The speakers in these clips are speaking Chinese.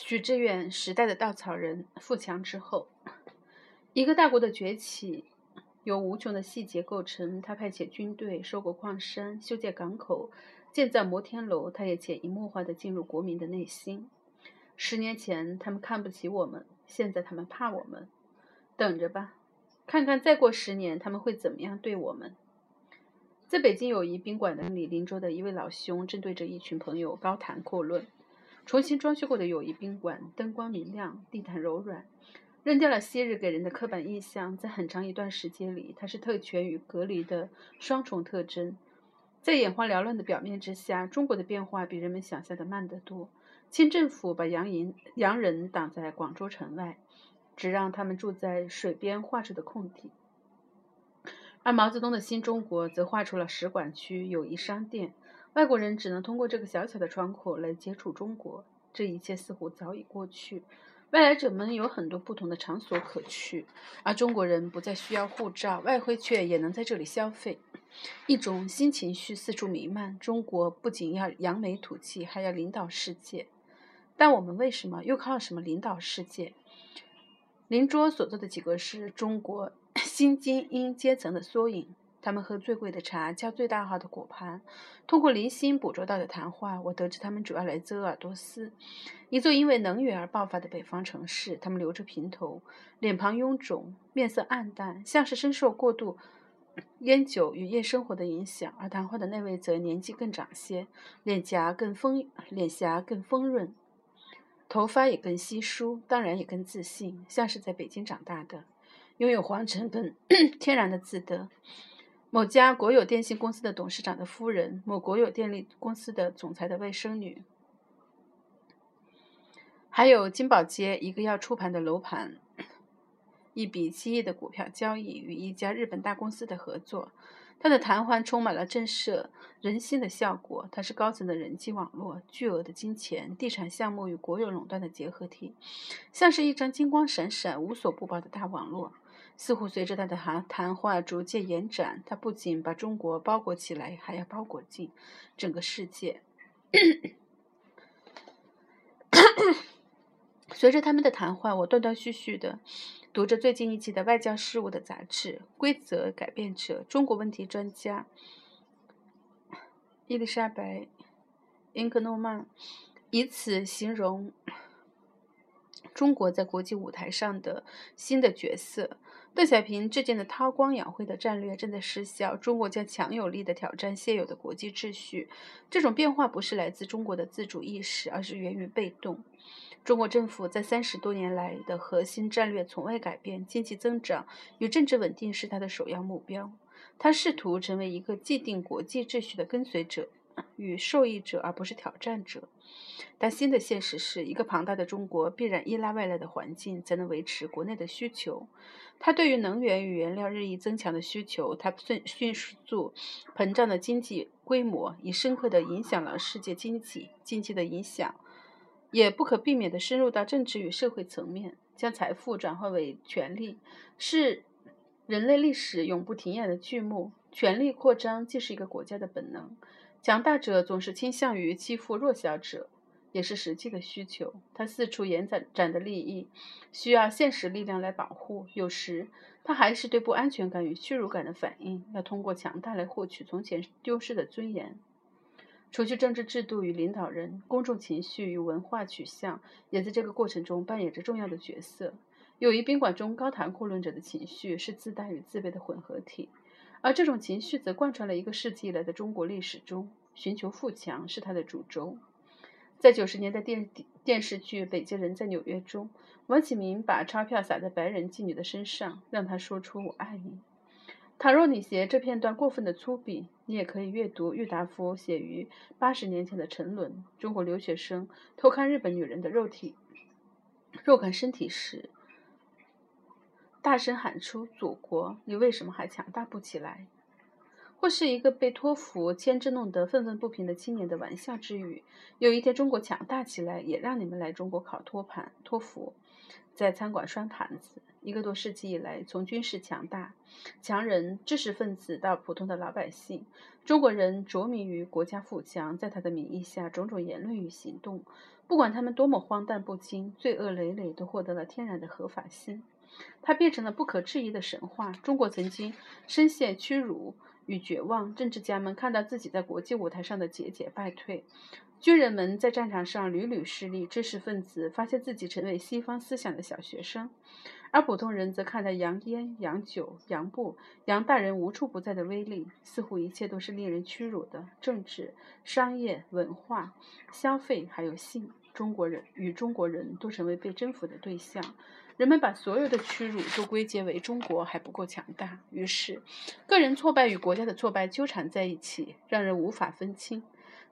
许志远时代的稻草人富强之后，一个大国的崛起由无穷的细节构成。他派遣军队收购矿山、修建港口、建造摩天楼，他也潜移默化地进入国民的内心。十年前他们看不起我们，现在他们怕我们。等着吧，看看再过十年他们会怎么样对我们。在北京友谊宾馆的里，邻桌的一位老兄正对着一群朋友高谈阔论。重新装修过的友谊宾馆，灯光明亮，地毯柔软，扔掉了昔日给人的刻板印象。在很长一段时间里，它是特权与隔离的双重特征。在眼花缭乱的表面之下，中国的变化比人们想象的慢得多。清政府把洋人洋人挡在广州城外，只让他们住在水边画出的空地。而毛泽东的新中国则画出了使馆区、友谊商店。外国人只能通过这个小小的窗口来接触中国，这一切似乎早已过去。外来者们有很多不同的场所可去，而中国人不再需要护照，外汇却也能在这里消费。一种新情绪四处弥漫：中国不仅要扬眉吐气，还要领导世界。但我们为什么又靠什么领导世界？邻桌所坐的几个是中国 新精英阶层的缩影。他们喝最贵的茶，叫最大号的果盘。通过零星捕捉到的谈话，我得知他们主要来自鄂尔多斯，一座因为能源而爆发的北方城市。他们留着平头，脸庞臃肿，面色暗淡，像是深受过度烟酒与夜生活的影响。而谈话的那位则年纪更长些，脸颊更丰，脸颊更丰润，头发也更稀疏，当然也更自信，像是在北京长大的，拥有皇城跟 天然的自得。某家国有电信公司的董事长的夫人，某国有电力公司的总裁的外甥女，还有金宝街一个要出盘的楼盘，一笔七亿的股票交易与一家日本大公司的合作。他的谈话充满了震慑人心的效果。它是高层的人际网络、巨额的金钱、地产项目与国有垄断的结合体，像是一张金光闪闪、无所不包的大网络。似乎随着他的谈谈话逐渐延展，他不仅把中国包裹起来，还要包裹进整个世界。随着他们的谈话，我断断续续的读着最近一期的《外交事务》的杂志，《规则改变者：中国问题专家》伊丽莎白·英格诺曼以此形容中国在国际舞台上的新的角色。邓小平制定的韬光养晦的战略正在失效，中国将强有力的挑战现有的国际秩序。这种变化不是来自中国的自主意识，而是源于被动。中国政府在三十多年来的核心战略从未改变，经济增长与政治稳定是它的首要目标。它试图成为一个既定国际秩序的跟随者与受益者，而不是挑战者。但新的现实是一个庞大的中国必然依赖外来的环境才能维持国内的需求。它对于能源与原料日益增强的需求，它迅迅速膨胀的经济规模已深刻地影响了世界经济。经济的影响也不可避免地深入到政治与社会层面，将财富转化为权力，是人类历史永不停演的剧目。权力扩张既是一个国家的本能，强大者总是倾向于欺负弱小者。也是实际的需求，他四处延展展的利益，需要现实力量来保护。有时，他还是对不安全感与屈辱感的反应，要通过强大来获取从前丢失的尊严。除去政治制度与领导人，公众情绪与文化取向也在这个过程中扮演着重要的角色。友谊宾馆中高谈阔论者的情绪是自大与自卑的混合体，而这种情绪则贯穿了一个世纪以来的中国历史中，寻求富强是它的主轴。在九十年代电电视剧《北京人在纽约》中，王启明把钞票撒在白人妓女的身上，让她说出“我爱你”。倘若你嫌这片段过分的粗鄙，你也可以阅读郁达夫写于八十年前的《沉沦》。中国留学生偷看日本女人的肉体、肉感身体时，大声喊出：“祖国，你为什么还强大不起来？”或是一个被托福牵制弄得愤愤不平的青年的玩笑之语。有一天中国强大起来，也让你们来中国考托盘、托福，在餐馆拴盘子。一个多世纪以来，从军事强大、强人、知识分子到普通的老百姓，中国人着迷于国家富强，在他的名义下，种种言论与行动，不管他们多么荒诞不经、罪恶累累，都获得了天然的合法性。它变成了不可质疑的神话。中国曾经深陷屈辱与绝望，政治家们看到自己在国际舞台上的节节败退，军人们在战场上屡屡失利，知识分子发现自己成为西方思想的小学生，而普通人则看到洋烟、洋酒、洋布、洋大人无处不在的威力，似乎一切都是令人屈辱的。政治、商业、文化、消费，还有性，中国人与中国人都成为被征服的对象。人们把所有的屈辱都归结为中国还不够强大，于是个人挫败与国家的挫败纠缠在一起，让人无法分清。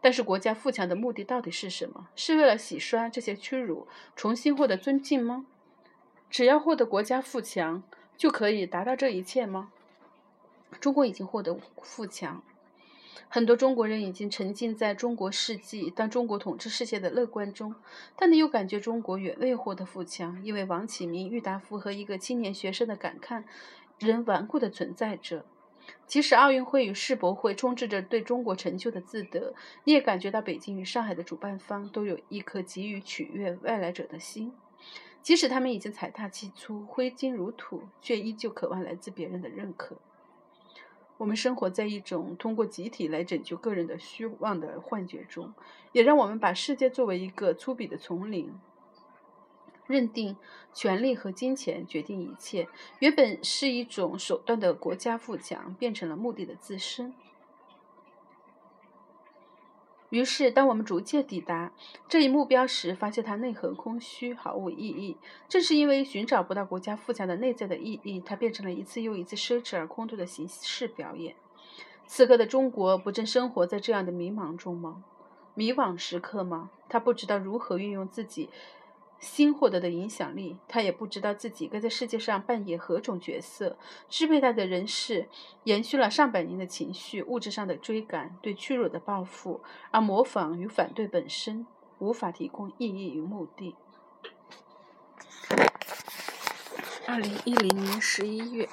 但是国家富强的目的到底是什么？是为了洗刷这些屈辱，重新获得尊敬吗？只要获得国家富强，就可以达到这一切吗？中国已经获得富强。很多中国人已经沉浸在中国世纪当中国统治世界的乐观中，但你又感觉中国远未获得富强，因为王启明、郁达夫和一个青年学生的感慨仍顽固地存在着。即使奥运会与世博会充斥着对中国成就的自得，你也感觉到北京与上海的主办方都有一颗急于取悦外来者的心，即使他们已经财大气粗、挥金如土，却依旧渴望来自别人的认可。我们生活在一种通过集体来拯救个人的虚妄的幻觉中，也让我们把世界作为一个粗鄙的丛林，认定权力和金钱决定一切。原本是一种手段的国家富强，变成了目的的自身。于是，当我们逐渐抵达这一目标时，发现它内核空虚，毫无意义。正是因为寻找不到国家富强的内在的意义，它变成了一次又一次奢侈而空洞的形式表演。此刻的中国，不正生活在这样的迷茫中吗？迷惘时刻吗？他不知道如何运用自己。新获得的影响力，他也不知道自己该在世界上扮演何种角色。支配他的人是延续了上百年的情绪，物质上的追赶，对屈辱的报复，而模仿与反对本身无法提供意义与目的。二零一零年十一月。